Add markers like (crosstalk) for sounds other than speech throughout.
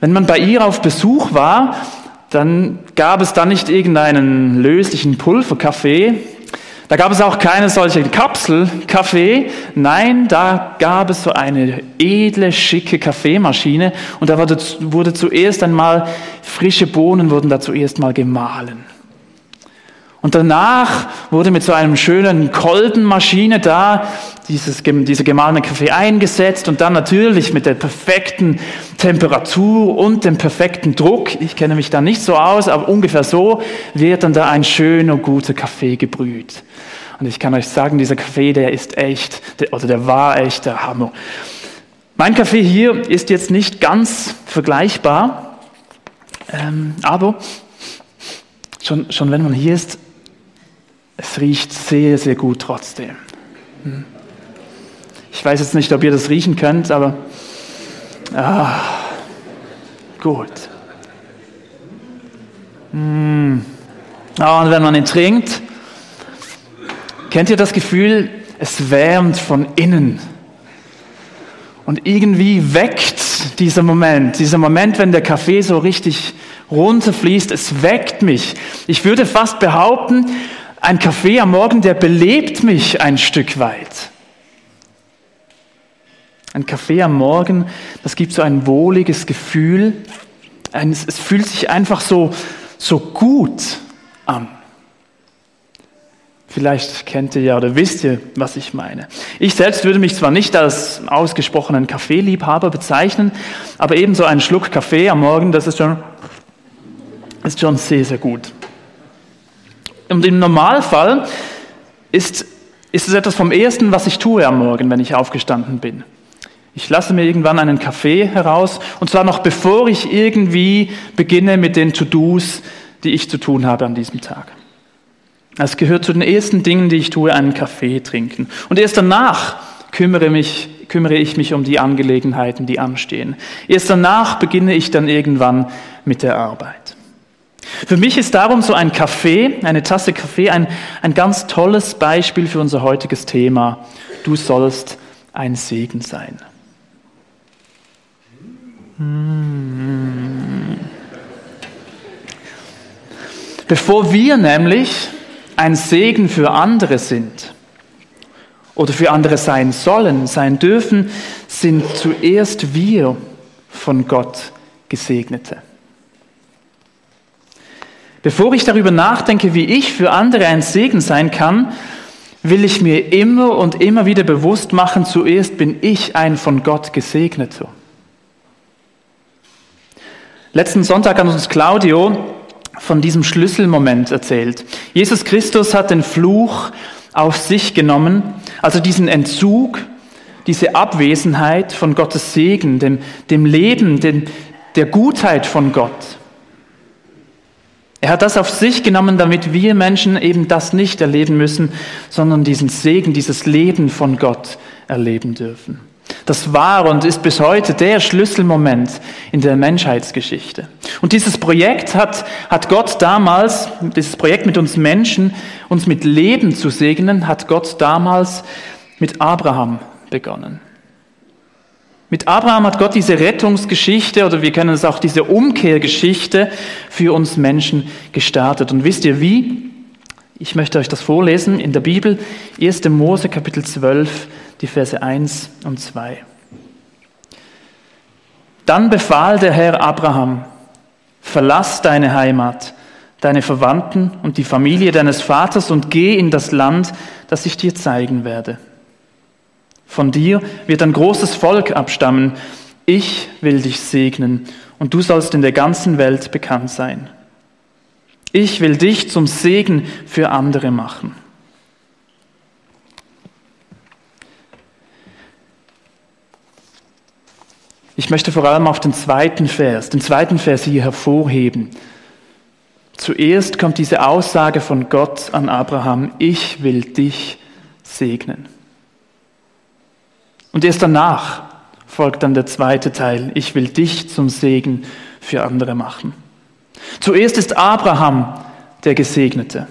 Wenn man bei ihr auf Besuch war, dann gab es da nicht irgendeinen löslichen Pulverkaffee, da gab es auch keine solche Kapselkaffee. Nein, da gab es so eine edle, schicke Kaffeemaschine und da wurde, wurde zuerst einmal frische Bohnen wurden da zuerst mal gemahlen. Und danach wurde mit so einem schönen Kolbenmaschine da dieses, dieser gemahlene Kaffee eingesetzt und dann natürlich mit der perfekten Temperatur und dem perfekten Druck, ich kenne mich da nicht so aus, aber ungefähr so, wird dann da ein schöner, guter Kaffee gebrüht. Und ich kann euch sagen, dieser Kaffee, der ist echt, der, oder der war echt der Hammer. Mein Kaffee hier ist jetzt nicht ganz vergleichbar, ähm, aber schon, schon wenn man hier ist, es riecht sehr, sehr gut trotzdem. Hm. Ich weiß jetzt nicht, ob ihr das riechen könnt, aber ah, gut. Mm. Oh, und wenn man ihn trinkt, kennt ihr das Gefühl, es wärmt von innen. Und irgendwie weckt dieser Moment, dieser Moment, wenn der Kaffee so richtig runterfließt, es weckt mich. Ich würde fast behaupten, ein Kaffee am Morgen, der belebt mich ein Stück weit. Ein Kaffee am Morgen, das gibt so ein wohliges Gefühl. es fühlt sich einfach so, so gut an. Vielleicht kennt ihr ja oder wisst ihr, was ich meine. Ich selbst würde mich zwar nicht als ausgesprochenen Kaffeeliebhaber bezeichnen, aber ebenso ein Schluck Kaffee am Morgen, das ist schon, ist schon sehr, sehr gut. Und im Normalfall ist, ist es etwas vom Ersten, was ich tue am Morgen, wenn ich aufgestanden bin. Ich lasse mir irgendwann einen Kaffee heraus und zwar noch bevor ich irgendwie beginne mit den To-Dos, die ich zu tun habe an diesem Tag. Es gehört zu den ersten Dingen, die ich tue, einen Kaffee trinken. Und erst danach kümmere, mich, kümmere ich mich um die Angelegenheiten, die anstehen. Erst danach beginne ich dann irgendwann mit der Arbeit. Für mich ist darum so ein Kaffee, eine Tasse Kaffee, ein, ein ganz tolles Beispiel für unser heutiges Thema. Du sollst ein Segen sein. Hm. Bevor wir nämlich ein Segen für andere sind oder für andere sein sollen, sein dürfen, sind zuerst wir von Gott Gesegnete. Bevor ich darüber nachdenke, wie ich für andere ein Segen sein kann, will ich mir immer und immer wieder bewusst machen, zuerst bin ich ein von Gott Gesegneter. Letzten Sonntag hat uns Claudio von diesem Schlüsselmoment erzählt. Jesus Christus hat den Fluch auf sich genommen, also diesen Entzug, diese Abwesenheit von Gottes Segen, dem, dem Leben, dem, der Gutheit von Gott. Er hat das auf sich genommen, damit wir Menschen eben das nicht erleben müssen, sondern diesen Segen, dieses Leben von Gott erleben dürfen. Das war und ist bis heute der Schlüsselmoment in der Menschheitsgeschichte. Und dieses Projekt hat, hat Gott damals, dieses Projekt mit uns Menschen, uns mit Leben zu segnen, hat Gott damals mit Abraham begonnen. Mit Abraham hat Gott diese Rettungsgeschichte oder wir kennen es auch diese Umkehrgeschichte für uns Menschen gestartet. Und wisst ihr wie? Ich möchte euch das vorlesen in der Bibel, 1. Mose Kapitel 12, die Verse 1 und 2. Dann befahl der Herr Abraham, verlass deine Heimat, deine Verwandten und die Familie deines Vaters und geh in das Land, das ich dir zeigen werde. Von dir wird ein großes Volk abstammen. Ich will dich segnen und du sollst in der ganzen Welt bekannt sein. Ich will dich zum Segen für andere machen. Ich möchte vor allem auf den zweiten Vers, den zweiten Vers hier hervorheben. Zuerst kommt diese Aussage von Gott an Abraham, ich will dich segnen. Und erst danach folgt dann der zweite Teil, ich will dich zum Segen für andere machen. Zuerst ist Abraham der Gesegnete.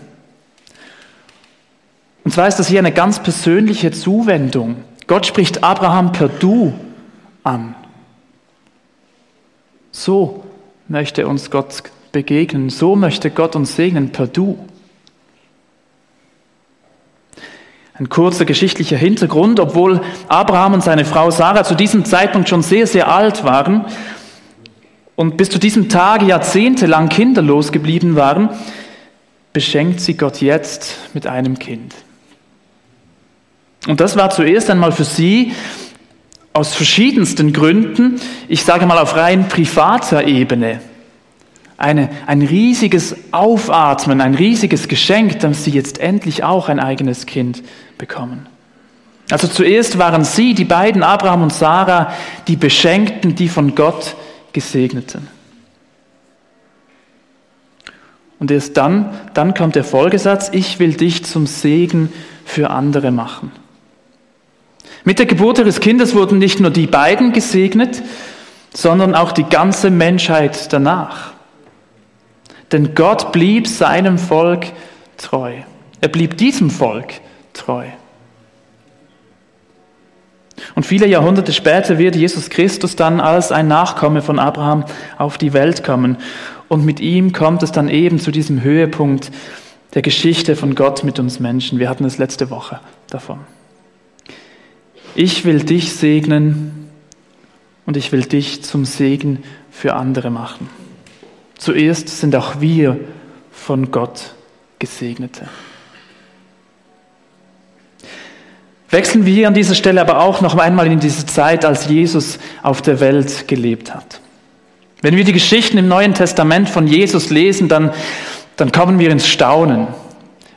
Und zwar ist das hier eine ganz persönliche Zuwendung. Gott spricht Abraham per Du an. So möchte uns Gott begegnen, so möchte Gott uns segnen per Du. Ein kurzer geschichtlicher Hintergrund, obwohl Abraham und seine Frau Sarah zu diesem Zeitpunkt schon sehr, sehr alt waren und bis zu diesem Tage jahrzehntelang kinderlos geblieben waren, beschenkt sie Gott jetzt mit einem Kind. Und das war zuerst einmal für sie aus verschiedensten Gründen, ich sage mal auf rein privater Ebene, eine, ein riesiges Aufatmen, ein riesiges Geschenk, dass sie jetzt endlich auch ein eigenes Kind bekommen. Also zuerst waren sie, die beiden, Abraham und Sarah, die Beschenkten, die von Gott gesegneten. Und erst dann, dann kommt der Folgesatz, ich will dich zum Segen für andere machen. Mit der Geburt ihres Kindes wurden nicht nur die beiden gesegnet, sondern auch die ganze Menschheit danach. Denn Gott blieb seinem Volk treu. Er blieb diesem Volk treu. Und viele Jahrhunderte später wird Jesus Christus dann als ein Nachkomme von Abraham auf die Welt kommen. Und mit ihm kommt es dann eben zu diesem Höhepunkt der Geschichte von Gott mit uns Menschen. Wir hatten es letzte Woche davon. Ich will dich segnen und ich will dich zum Segen für andere machen. Zuerst sind auch wir von Gott Gesegnete. Wechseln wir an dieser Stelle aber auch noch einmal in diese Zeit, als Jesus auf der Welt gelebt hat. Wenn wir die Geschichten im Neuen Testament von Jesus lesen, dann, dann kommen wir ins Staunen.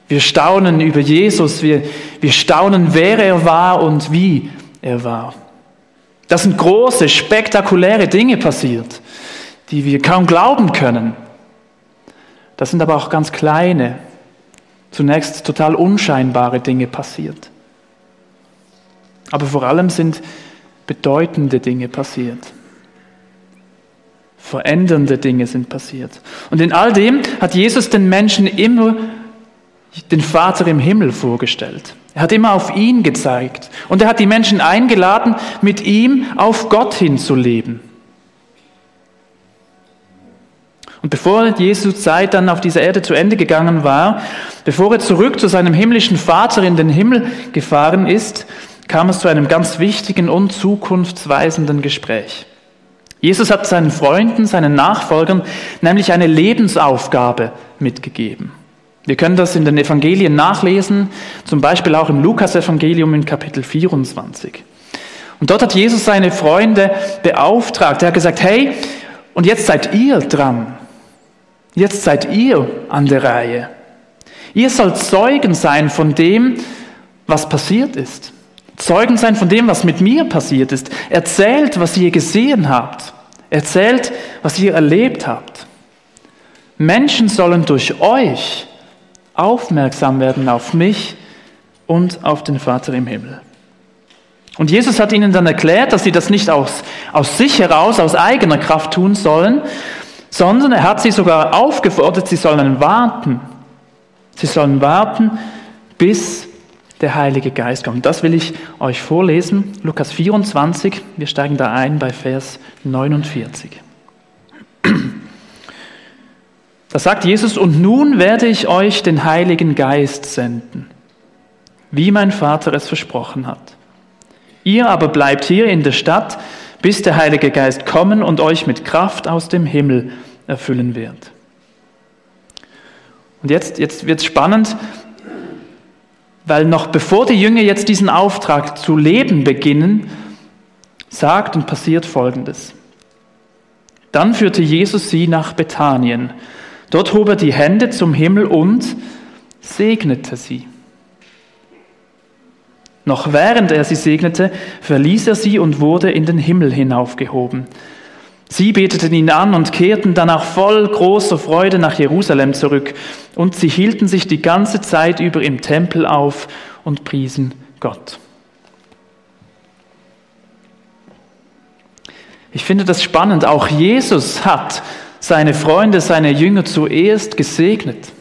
Wir staunen über Jesus, wir, wir staunen, wer er war und wie er war. Das sind große, spektakuläre Dinge passiert, die wir kaum glauben können. Das sind aber auch ganz kleine, zunächst total unscheinbare Dinge passiert. Aber vor allem sind bedeutende Dinge passiert. Verändernde Dinge sind passiert. Und in all dem hat Jesus den Menschen immer den Vater im Himmel vorgestellt. Er hat immer auf ihn gezeigt. Und er hat die Menschen eingeladen, mit ihm auf Gott hinzuleben. Und bevor Jesu Zeit dann auf dieser Erde zu Ende gegangen war, bevor er zurück zu seinem himmlischen Vater in den Himmel gefahren ist, kam es zu einem ganz wichtigen und zukunftsweisenden Gespräch. Jesus hat seinen Freunden, seinen Nachfolgern nämlich eine Lebensaufgabe mitgegeben. Wir können das in den Evangelien nachlesen, zum Beispiel auch im Lukas-Evangelium in Kapitel 24. Und dort hat Jesus seine Freunde beauftragt. Er hat gesagt, hey, und jetzt seid ihr dran. Jetzt seid ihr an der Reihe. Ihr sollt Zeugen sein von dem, was passiert ist. Zeugen sein von dem, was mit mir passiert ist. Erzählt, was ihr gesehen habt. Erzählt, was ihr erlebt habt. Menschen sollen durch euch aufmerksam werden auf mich und auf den Vater im Himmel. Und Jesus hat ihnen dann erklärt, dass sie das nicht aus, aus sich heraus, aus eigener Kraft tun sollen, sondern er hat sie sogar aufgefordert, sie sollen warten. Sie sollen warten, bis der Heilige Geist kommt. Das will ich euch vorlesen. Lukas 24, wir steigen da ein bei Vers 49. Da sagt Jesus, und nun werde ich euch den Heiligen Geist senden, wie mein Vater es versprochen hat. Ihr aber bleibt hier in der Stadt, bis der Heilige Geist kommen und euch mit Kraft aus dem Himmel erfüllen wird. Und jetzt, jetzt wird es spannend, weil noch bevor die Jünger jetzt diesen Auftrag zu leben beginnen, sagt und passiert Folgendes. Dann führte Jesus sie nach Bethanien. Dort hob er die Hände zum Himmel und segnete sie. Noch während er sie segnete, verließ er sie und wurde in den Himmel hinaufgehoben. Sie beteten ihn an und kehrten danach voll großer Freude nach Jerusalem zurück. Und sie hielten sich die ganze Zeit über im Tempel auf und priesen Gott. Ich finde das spannend. Auch Jesus hat seine Freunde, seine Jünger zuerst gesegnet.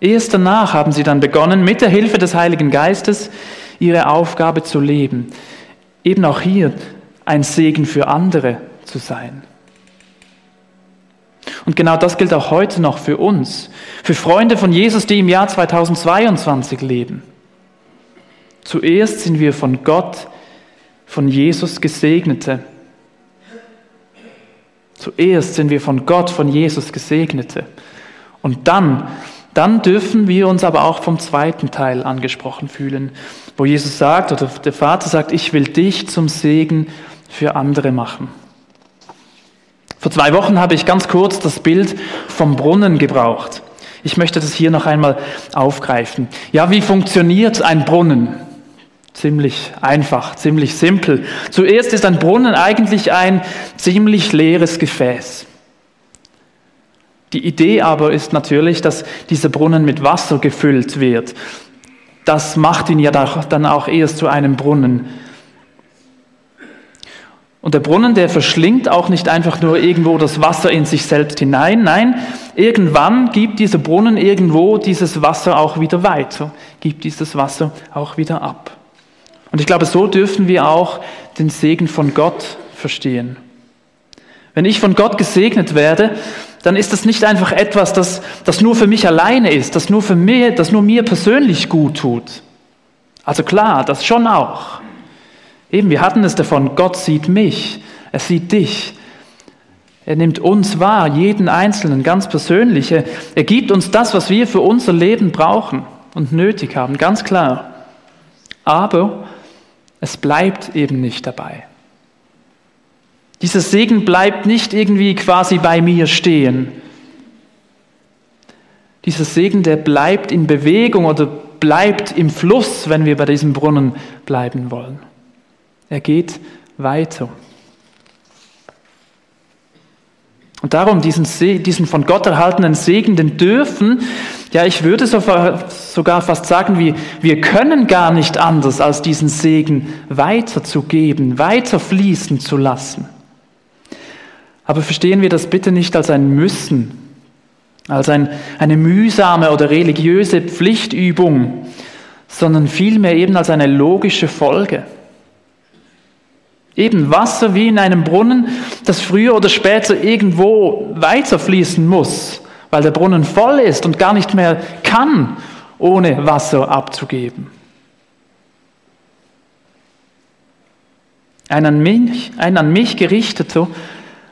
Erst danach haben sie dann begonnen, mit der Hilfe des Heiligen Geistes ihre Aufgabe zu leben. Eben auch hier ein Segen für andere zu sein. Und genau das gilt auch heute noch für uns, für Freunde von Jesus, die im Jahr 2022 leben. Zuerst sind wir von Gott, von Jesus Gesegnete. Zuerst sind wir von Gott, von Jesus Gesegnete. Und dann, dann dürfen wir uns aber auch vom zweiten Teil angesprochen fühlen, wo Jesus sagt, oder der Vater sagt, ich will dich zum Segen für andere machen. Vor zwei Wochen habe ich ganz kurz das Bild vom Brunnen gebraucht. Ich möchte das hier noch einmal aufgreifen. Ja, wie funktioniert ein Brunnen? Ziemlich einfach, ziemlich simpel. Zuerst ist ein Brunnen eigentlich ein ziemlich leeres Gefäß. Die Idee aber ist natürlich, dass dieser Brunnen mit Wasser gefüllt wird. Das macht ihn ja dann auch erst zu einem Brunnen. Und der Brunnen, der verschlingt auch nicht einfach nur irgendwo das Wasser in sich selbst hinein. Nein, irgendwann gibt dieser Brunnen irgendwo dieses Wasser auch wieder weiter, gibt dieses Wasser auch wieder ab. Und ich glaube, so dürfen wir auch den Segen von Gott verstehen. Wenn ich von Gott gesegnet werde, dann ist das nicht einfach etwas, das, das nur für mich alleine ist, das nur, für mir, das nur mir persönlich gut tut. Also klar, das schon auch. Eben, wir hatten es davon, Gott sieht mich, er sieht dich. Er nimmt uns wahr, jeden Einzelnen, ganz persönlich. Er, er gibt uns das, was wir für unser Leben brauchen und nötig haben, ganz klar. Aber es bleibt eben nicht dabei. Dieser Segen bleibt nicht irgendwie quasi bei mir stehen. Dieser Segen, der bleibt in Bewegung oder bleibt im Fluss, wenn wir bei diesem Brunnen bleiben wollen. Er geht weiter. Und darum diesen, diesen von Gott erhaltenen Segen, den dürfen, ja, ich würde sogar fast sagen, wir, wir können gar nicht anders, als diesen Segen weiterzugeben, weiter fließen zu lassen. Aber verstehen wir das bitte nicht als ein Müssen, als ein, eine mühsame oder religiöse Pflichtübung, sondern vielmehr eben als eine logische Folge. Eben Wasser wie in einem Brunnen, das früher oder später irgendwo weiterfließen muss, weil der Brunnen voll ist und gar nicht mehr kann, ohne Wasser abzugeben. Ein an mich, ein an mich gerichteter,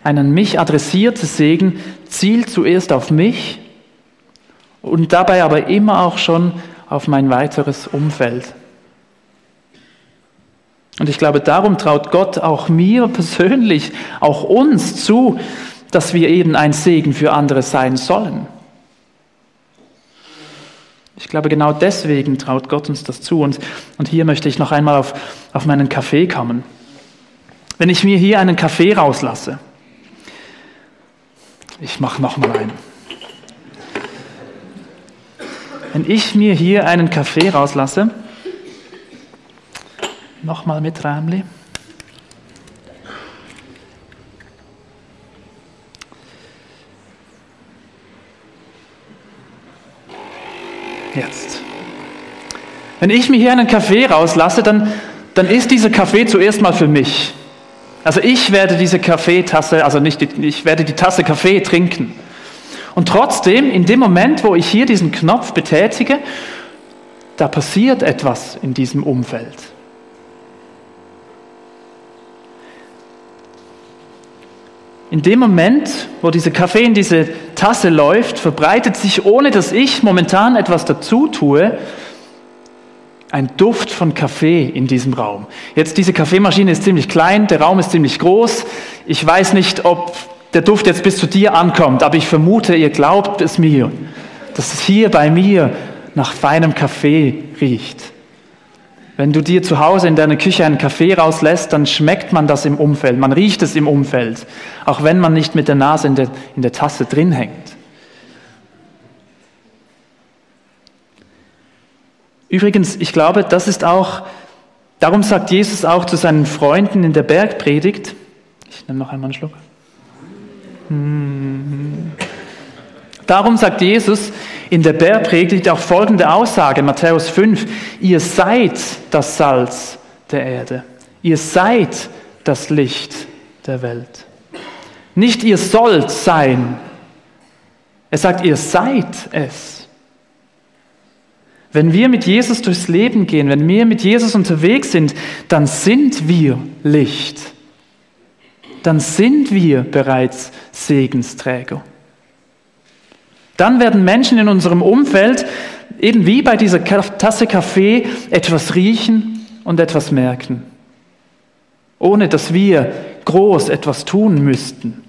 ein an mich adressierter Segen zielt zuerst auf mich und dabei aber immer auch schon auf mein weiteres Umfeld. Und ich glaube, darum traut Gott auch mir persönlich, auch uns zu, dass wir eben ein Segen für andere sein sollen. Ich glaube, genau deswegen traut Gott uns das zu. Und, und hier möchte ich noch einmal auf, auf meinen Kaffee kommen. Wenn ich mir hier einen Kaffee rauslasse, ich mache noch mal einen. Wenn ich mir hier einen Kaffee rauslasse, Nochmal mit Rämli. Jetzt. Wenn ich mir hier einen Kaffee rauslasse, dann, dann ist dieser Kaffee zuerst mal für mich. Also ich werde diese Kaffeetasse, also nicht, ich werde die Tasse Kaffee trinken. Und trotzdem, in dem Moment, wo ich hier diesen Knopf betätige, da passiert etwas in diesem Umfeld. In dem Moment, wo dieser Kaffee in diese Tasse läuft, verbreitet sich, ohne dass ich momentan etwas dazu tue, ein Duft von Kaffee in diesem Raum. Jetzt, diese Kaffeemaschine ist ziemlich klein, der Raum ist ziemlich groß. Ich weiß nicht, ob der Duft jetzt bis zu dir ankommt, aber ich vermute, ihr glaubt es mir, dass es hier bei mir nach feinem Kaffee riecht. Wenn du dir zu Hause in deiner Küche einen Kaffee rauslässt, dann schmeckt man das im Umfeld, man riecht es im Umfeld, auch wenn man nicht mit der Nase in der, in der Tasse drin hängt. Übrigens, ich glaube, das ist auch, darum sagt Jesus auch zu seinen Freunden in der Bergpredigt, ich nehme noch einmal einen Schluck. Hm. Darum sagt Jesus, in der Bergpredigt auch folgende Aussage, Matthäus 5, ihr seid das Salz der Erde, ihr seid das Licht der Welt. Nicht ihr sollt sein. Er sagt, ihr seid es. Wenn wir mit Jesus durchs Leben gehen, wenn wir mit Jesus unterwegs sind, dann sind wir Licht. Dann sind wir bereits Segensträger. Dann werden Menschen in unserem Umfeld, eben wie bei dieser Tasse Kaffee, etwas riechen und etwas merken, ohne dass wir groß etwas tun müssten.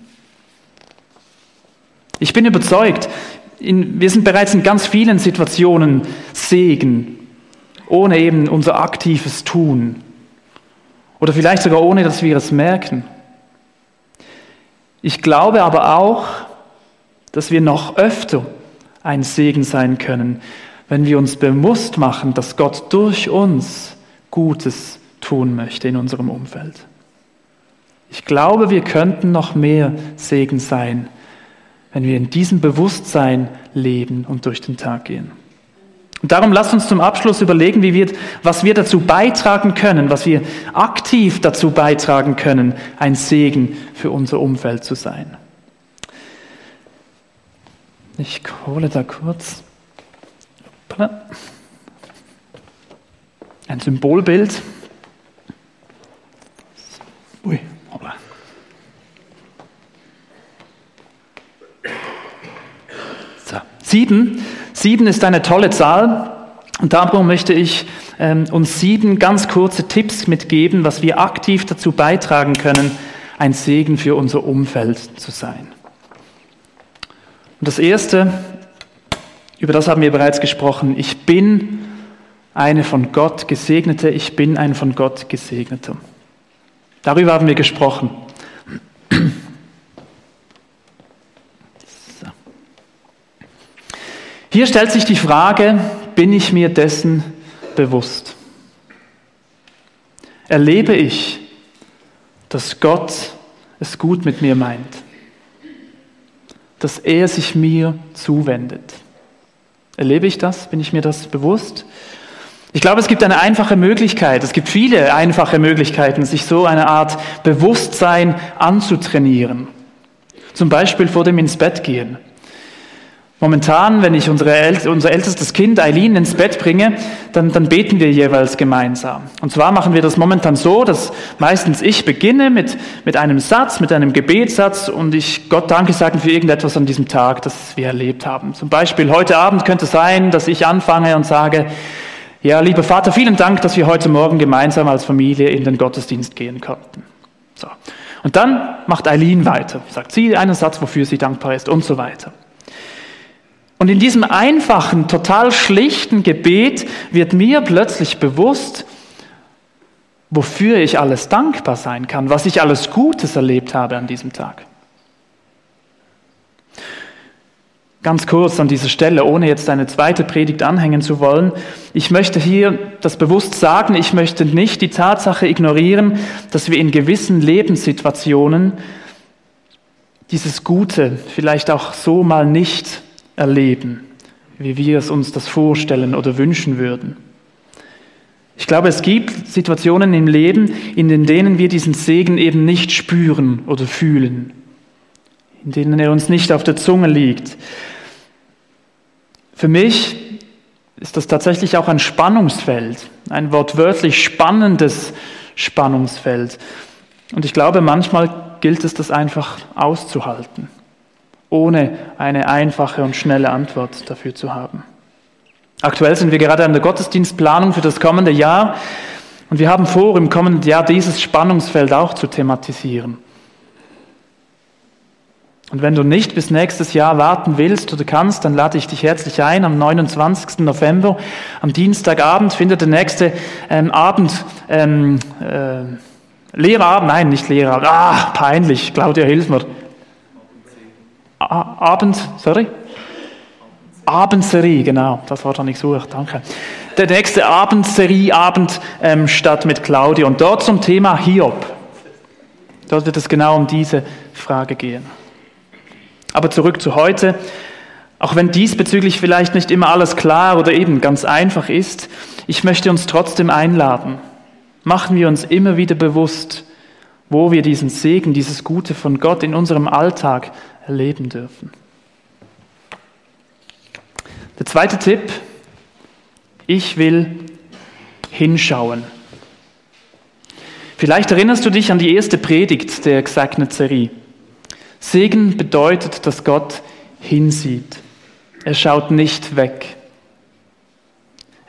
Ich bin überzeugt, in, wir sind bereits in ganz vielen Situationen Segen, ohne eben unser aktives Tun. Oder vielleicht sogar ohne, dass wir es merken. Ich glaube aber auch, dass wir noch öfter ein Segen sein können, wenn wir uns bewusst machen, dass Gott durch uns Gutes tun möchte in unserem Umfeld. Ich glaube, wir könnten noch mehr Segen sein, wenn wir in diesem Bewusstsein leben und durch den Tag gehen. Und darum lasst uns zum Abschluss überlegen, wie wir, was wir dazu beitragen können, was wir aktiv dazu beitragen können, ein Segen für unser Umfeld zu sein. Ich hole da kurz ein Symbolbild. Sieben. Sieben ist eine tolle Zahl. Und darum möchte ich ähm, uns sieben ganz kurze Tipps mitgeben, was wir aktiv dazu beitragen können, ein Segen für unser Umfeld zu sein. Und das Erste, über das haben wir bereits gesprochen, ich bin eine von Gott gesegnete, ich bin ein von Gott gesegneter. Darüber haben wir gesprochen. Hier stellt sich die Frage, bin ich mir dessen bewusst? Erlebe ich, dass Gott es gut mit mir meint? dass er sich mir zuwendet. Erlebe ich das? Bin ich mir das bewusst? Ich glaube, es gibt eine einfache Möglichkeit, es gibt viele einfache Möglichkeiten, sich so eine Art Bewusstsein anzutrainieren. Zum Beispiel vor dem ins Bett gehen. Momentan, wenn ich unsere, unser ältestes Kind Eileen ins Bett bringe, dann, dann beten wir jeweils gemeinsam. Und zwar machen wir das momentan so, dass meistens ich beginne mit, mit einem Satz, mit einem Gebetssatz und ich Gott Danke sagen für irgendetwas an diesem Tag, das wir erlebt haben. Zum Beispiel heute Abend könnte es sein, dass ich anfange und sage, ja, lieber Vater, vielen Dank, dass wir heute Morgen gemeinsam als Familie in den Gottesdienst gehen konnten. So. Und dann macht Eileen weiter, sagt sie einen Satz, wofür sie dankbar ist und so weiter. Und in diesem einfachen, total schlichten Gebet wird mir plötzlich bewusst, wofür ich alles dankbar sein kann, was ich alles Gutes erlebt habe an diesem Tag. Ganz kurz an dieser Stelle, ohne jetzt eine zweite Predigt anhängen zu wollen. Ich möchte hier das bewusst sagen, ich möchte nicht die Tatsache ignorieren, dass wir in gewissen Lebenssituationen dieses Gute vielleicht auch so mal nicht erleben, wie wir es uns das vorstellen oder wünschen würden. Ich glaube, es gibt Situationen im Leben, in denen wir diesen Segen eben nicht spüren oder fühlen, in denen er uns nicht auf der Zunge liegt. Für mich ist das tatsächlich auch ein Spannungsfeld, ein wortwörtlich spannendes Spannungsfeld. Und ich glaube, manchmal gilt es, das einfach auszuhalten ohne eine einfache und schnelle Antwort dafür zu haben. Aktuell sind wir gerade an der Gottesdienstplanung für das kommende Jahr und wir haben vor, im kommenden Jahr dieses Spannungsfeld auch zu thematisieren. Und wenn du nicht bis nächstes Jahr warten willst oder kannst, dann lade ich dich herzlich ein. Am 29. November, am Dienstagabend, findet der nächste ähm, Abend, ähm, äh, Lehrabend, nein, nicht Lehrabend, ah, peinlich, Claudia, hilf Abend, sorry? Abendserie, genau, das war dann ich suche, danke. Der nächste Abendserie, Abend ähm, statt mit Claudia und dort zum Thema Hiob. Dort wird es genau um diese Frage gehen. Aber zurück zu heute. Auch wenn diesbezüglich vielleicht nicht immer alles klar oder eben ganz einfach ist, ich möchte uns trotzdem einladen. Machen wir uns immer wieder bewusst, wo wir diesen Segen, dieses Gute von Gott in unserem Alltag erleben dürfen. Der zweite Tipp, ich will hinschauen. Vielleicht erinnerst du dich an die erste Predigt der Gesegnet-Serie. Segen bedeutet, dass Gott hinsieht. Er schaut nicht weg.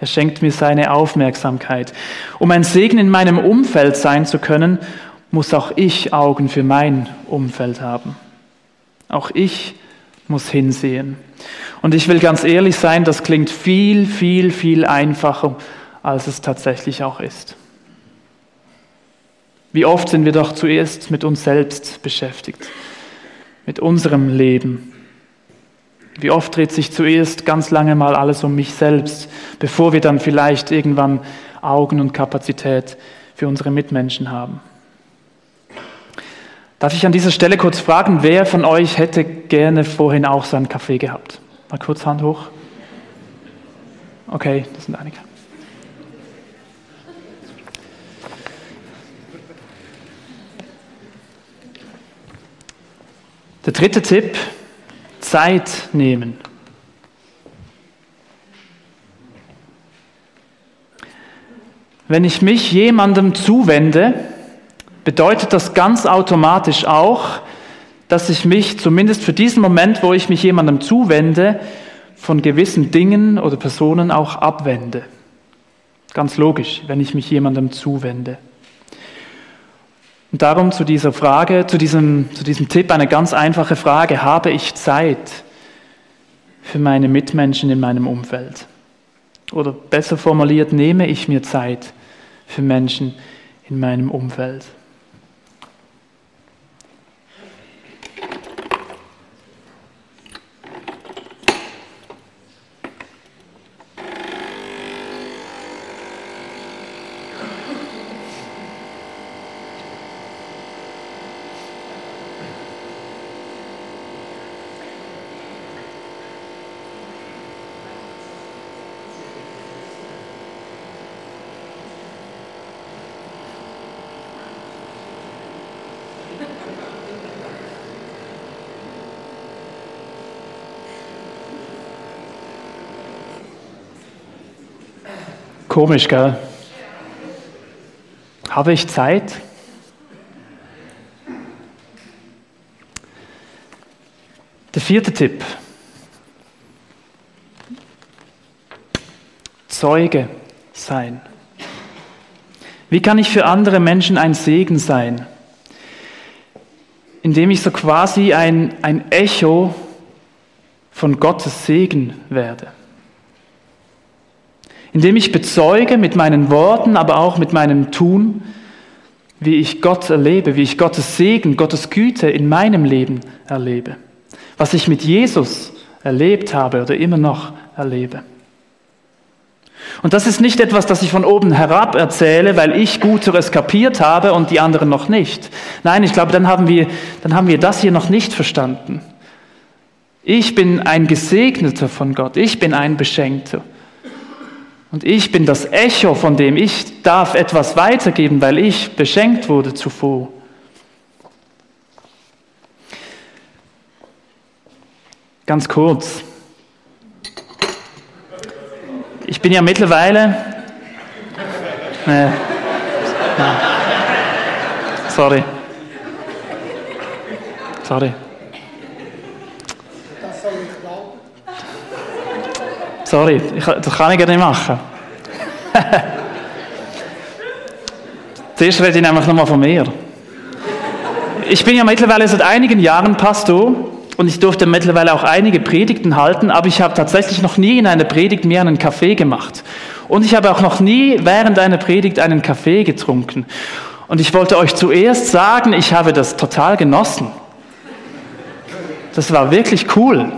Er schenkt mir seine Aufmerksamkeit. Um ein Segen in meinem Umfeld sein zu können, muss auch ich Augen für mein Umfeld haben. Auch ich muss hinsehen. Und ich will ganz ehrlich sein, das klingt viel, viel, viel einfacher, als es tatsächlich auch ist. Wie oft sind wir doch zuerst mit uns selbst beschäftigt, mit unserem Leben. Wie oft dreht sich zuerst ganz lange mal alles um mich selbst, bevor wir dann vielleicht irgendwann Augen und Kapazität für unsere Mitmenschen haben. Darf ich an dieser Stelle kurz fragen, wer von euch hätte gerne vorhin auch so einen Kaffee gehabt? Mal kurz Hand hoch. Okay, das sind einige. Der dritte Tipp, Zeit nehmen. Wenn ich mich jemandem zuwende, bedeutet das ganz automatisch auch, dass ich mich zumindest für diesen Moment, wo ich mich jemandem zuwende, von gewissen Dingen oder Personen auch abwende. Ganz logisch, wenn ich mich jemandem zuwende. Und darum zu dieser Frage, zu diesem, zu diesem Tipp eine ganz einfache Frage. Habe ich Zeit für meine Mitmenschen in meinem Umfeld? Oder besser formuliert, nehme ich mir Zeit für Menschen in meinem Umfeld? Komisch, gell? Habe ich Zeit? Der vierte Tipp. Zeuge sein. Wie kann ich für andere Menschen ein Segen sein? Indem ich so quasi ein, ein Echo von Gottes Segen werde indem ich bezeuge mit meinen Worten, aber auch mit meinem Tun, wie ich Gott erlebe, wie ich Gottes Segen, Gottes Güte in meinem Leben erlebe, was ich mit Jesus erlebt habe oder immer noch erlebe. Und das ist nicht etwas, das ich von oben herab erzähle, weil ich Guteres kapiert habe und die anderen noch nicht. Nein, ich glaube, dann haben wir, dann haben wir das hier noch nicht verstanden. Ich bin ein Gesegneter von Gott, ich bin ein Beschenkter. Und ich bin das Echo, von dem ich darf etwas weitergeben, weil ich beschenkt wurde zuvor. Ganz kurz. Ich bin ja mittlerweile. Nee. Sorry. Sorry. Sorry, ich, das kann ich gar nicht machen. (laughs) Zuerst rede ich nämlich nochmal von mir. Ich bin ja mittlerweile seit einigen Jahren Pastor und ich durfte mittlerweile auch einige Predigten halten, aber ich habe tatsächlich noch nie in einer Predigt mehr einen Kaffee gemacht. Und ich habe auch noch nie während einer Predigt einen Kaffee getrunken. Und ich wollte euch zuerst sagen, ich habe das total genossen. Das war wirklich cool.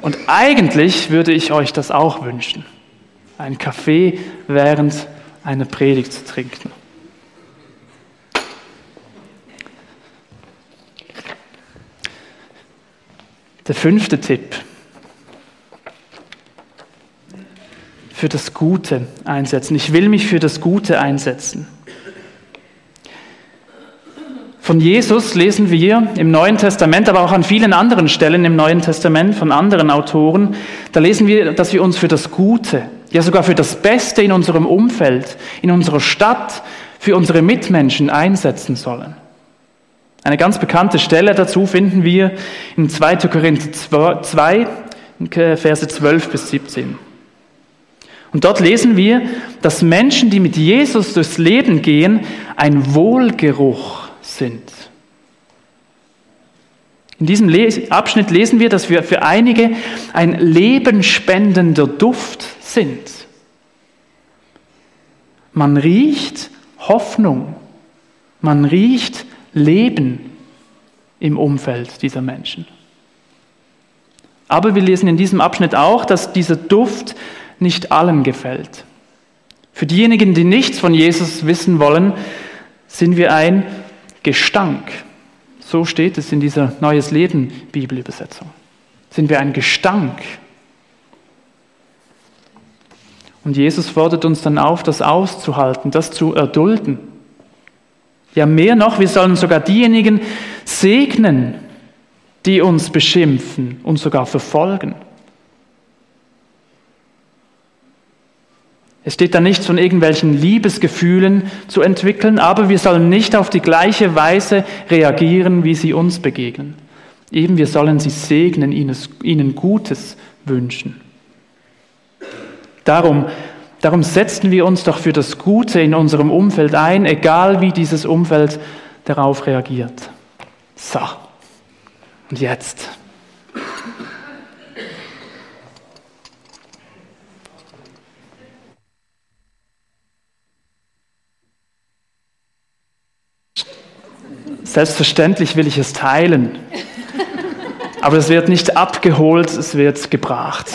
Und eigentlich würde ich euch das auch wünschen, einen Kaffee während einer Predigt zu trinken. Der fünfte Tipp. Für das Gute einsetzen. Ich will mich für das Gute einsetzen. Von Jesus lesen wir im Neuen Testament, aber auch an vielen anderen Stellen im Neuen Testament von anderen Autoren, da lesen wir, dass wir uns für das Gute, ja sogar für das Beste in unserem Umfeld, in unserer Stadt, für unsere Mitmenschen einsetzen sollen. Eine ganz bekannte Stelle dazu finden wir in 2. Korinther 2, Verse 12 bis 17. Und dort lesen wir, dass Menschen, die mit Jesus durchs Leben gehen, ein Wohlgeruch sind. In diesem Abschnitt lesen wir, dass wir für einige ein lebenspendender Duft sind. Man riecht Hoffnung, man riecht Leben im Umfeld dieser Menschen. Aber wir lesen in diesem Abschnitt auch, dass dieser Duft nicht allen gefällt. Für diejenigen, die nichts von Jesus wissen wollen, sind wir ein Gestank. So steht es in dieser Neues Leben Bibelübersetzung. Sind wir ein Gestank. Und Jesus fordert uns dann auf, das auszuhalten, das zu erdulden. Ja, mehr noch, wir sollen sogar diejenigen segnen, die uns beschimpfen und sogar verfolgen. Es steht da nichts von irgendwelchen Liebesgefühlen zu entwickeln, aber wir sollen nicht auf die gleiche Weise reagieren, wie sie uns begegnen. Eben, wir sollen sie segnen, ihnen Gutes wünschen. Darum, darum setzen wir uns doch für das Gute in unserem Umfeld ein, egal wie dieses Umfeld darauf reagiert. So, und jetzt. Selbstverständlich will ich es teilen. Aber es wird nicht abgeholt, es wird gebracht.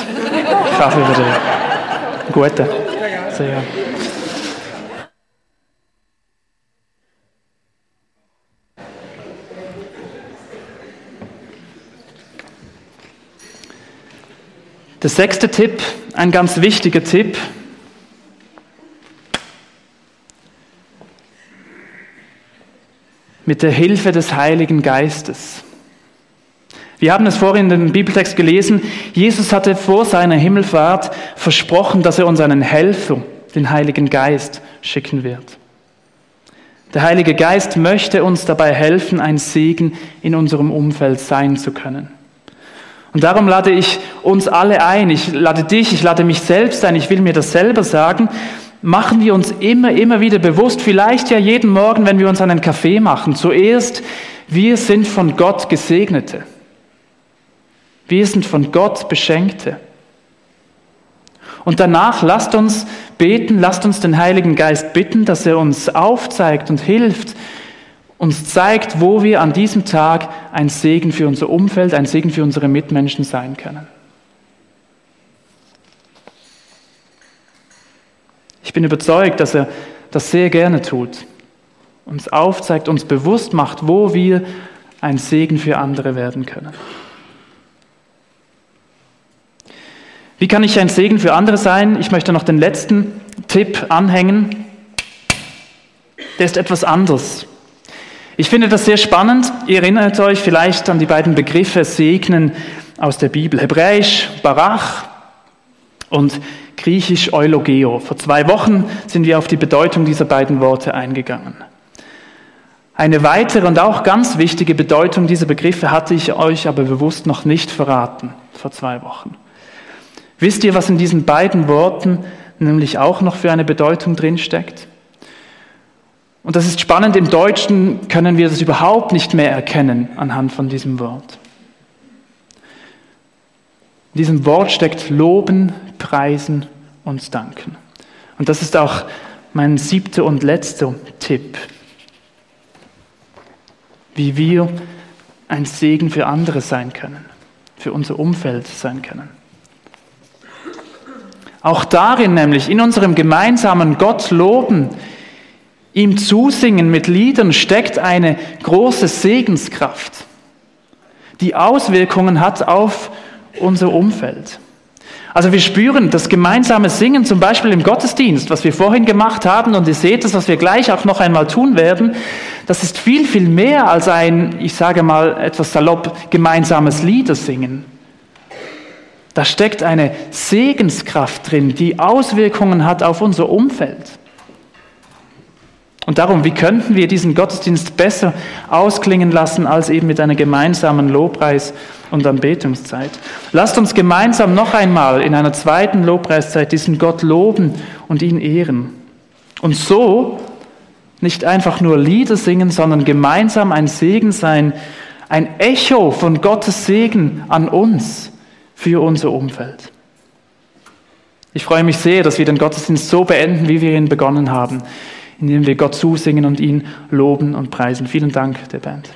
Kaffee bitte. Gute. Sehr. Der sechste Tipp, ein ganz wichtiger Tipp, mit der Hilfe des Heiligen Geistes. Wir haben es vorhin in dem Bibeltext gelesen, Jesus hatte vor seiner Himmelfahrt versprochen, dass er uns einen Helfer, den Heiligen Geist, schicken wird. Der Heilige Geist möchte uns dabei helfen, ein Segen in unserem Umfeld sein zu können. Und darum lade ich uns alle ein, ich lade dich, ich lade mich selbst ein, ich will mir das selber sagen, machen wir uns immer, immer wieder bewusst, vielleicht ja jeden Morgen, wenn wir uns einen Kaffee machen, zuerst, wir sind von Gott Gesegnete. Wir sind von Gott Beschenkte. Und danach lasst uns beten, lasst uns den Heiligen Geist bitten, dass er uns aufzeigt und hilft, uns zeigt, wo wir an diesem Tag ein Segen für unser Umfeld, ein Segen für unsere Mitmenschen sein können. Ich bin überzeugt, dass er das sehr gerne tut, uns aufzeigt, uns bewusst macht, wo wir ein Segen für andere werden können. Wie kann ich ein Segen für andere sein? Ich möchte noch den letzten Tipp anhängen. Der ist etwas anders. Ich finde das sehr spannend. Ihr erinnert euch vielleicht an die beiden Begriffe Segnen aus der Bibel. Hebräisch Barach und griechisch Eulogeo. Vor zwei Wochen sind wir auf die Bedeutung dieser beiden Worte eingegangen. Eine weitere und auch ganz wichtige Bedeutung dieser Begriffe hatte ich euch aber bewusst noch nicht verraten vor zwei Wochen. Wisst ihr, was in diesen beiden Worten nämlich auch noch für eine Bedeutung drinsteckt? Und das ist spannend, im Deutschen können wir das überhaupt nicht mehr erkennen anhand von diesem Wort. In diesem Wort steckt Loben, Preisen und Danken. Und das ist auch mein siebter und letzter Tipp, wie wir ein Segen für andere sein können, für unser Umfeld sein können. Auch darin nämlich, in unserem gemeinsamen Gott loben, ihm zusingen mit Liedern, steckt eine große Segenskraft, die Auswirkungen hat auf unser Umfeld. Also wir spüren das gemeinsame Singen zum Beispiel im Gottesdienst, was wir vorhin gemacht haben und ihr seht es, was wir gleich auch noch einmal tun werden, das ist viel, viel mehr als ein, ich sage mal etwas salopp, gemeinsames Liedersingen. Da steckt eine Segenskraft drin, die Auswirkungen hat auf unser Umfeld. Und darum, wie könnten wir diesen Gottesdienst besser ausklingen lassen als eben mit einer gemeinsamen Lobpreis- und Anbetungszeit? Lasst uns gemeinsam noch einmal in einer zweiten Lobpreiszeit diesen Gott loben und ihn ehren. Und so nicht einfach nur Lieder singen, sondern gemeinsam ein Segen sein, ein Echo von Gottes Segen an uns für unser Umfeld. Ich freue mich sehr, dass wir den Gottesdienst so beenden, wie wir ihn begonnen haben indem wir Gott zusingen und ihn loben und preisen. Vielen Dank der Band.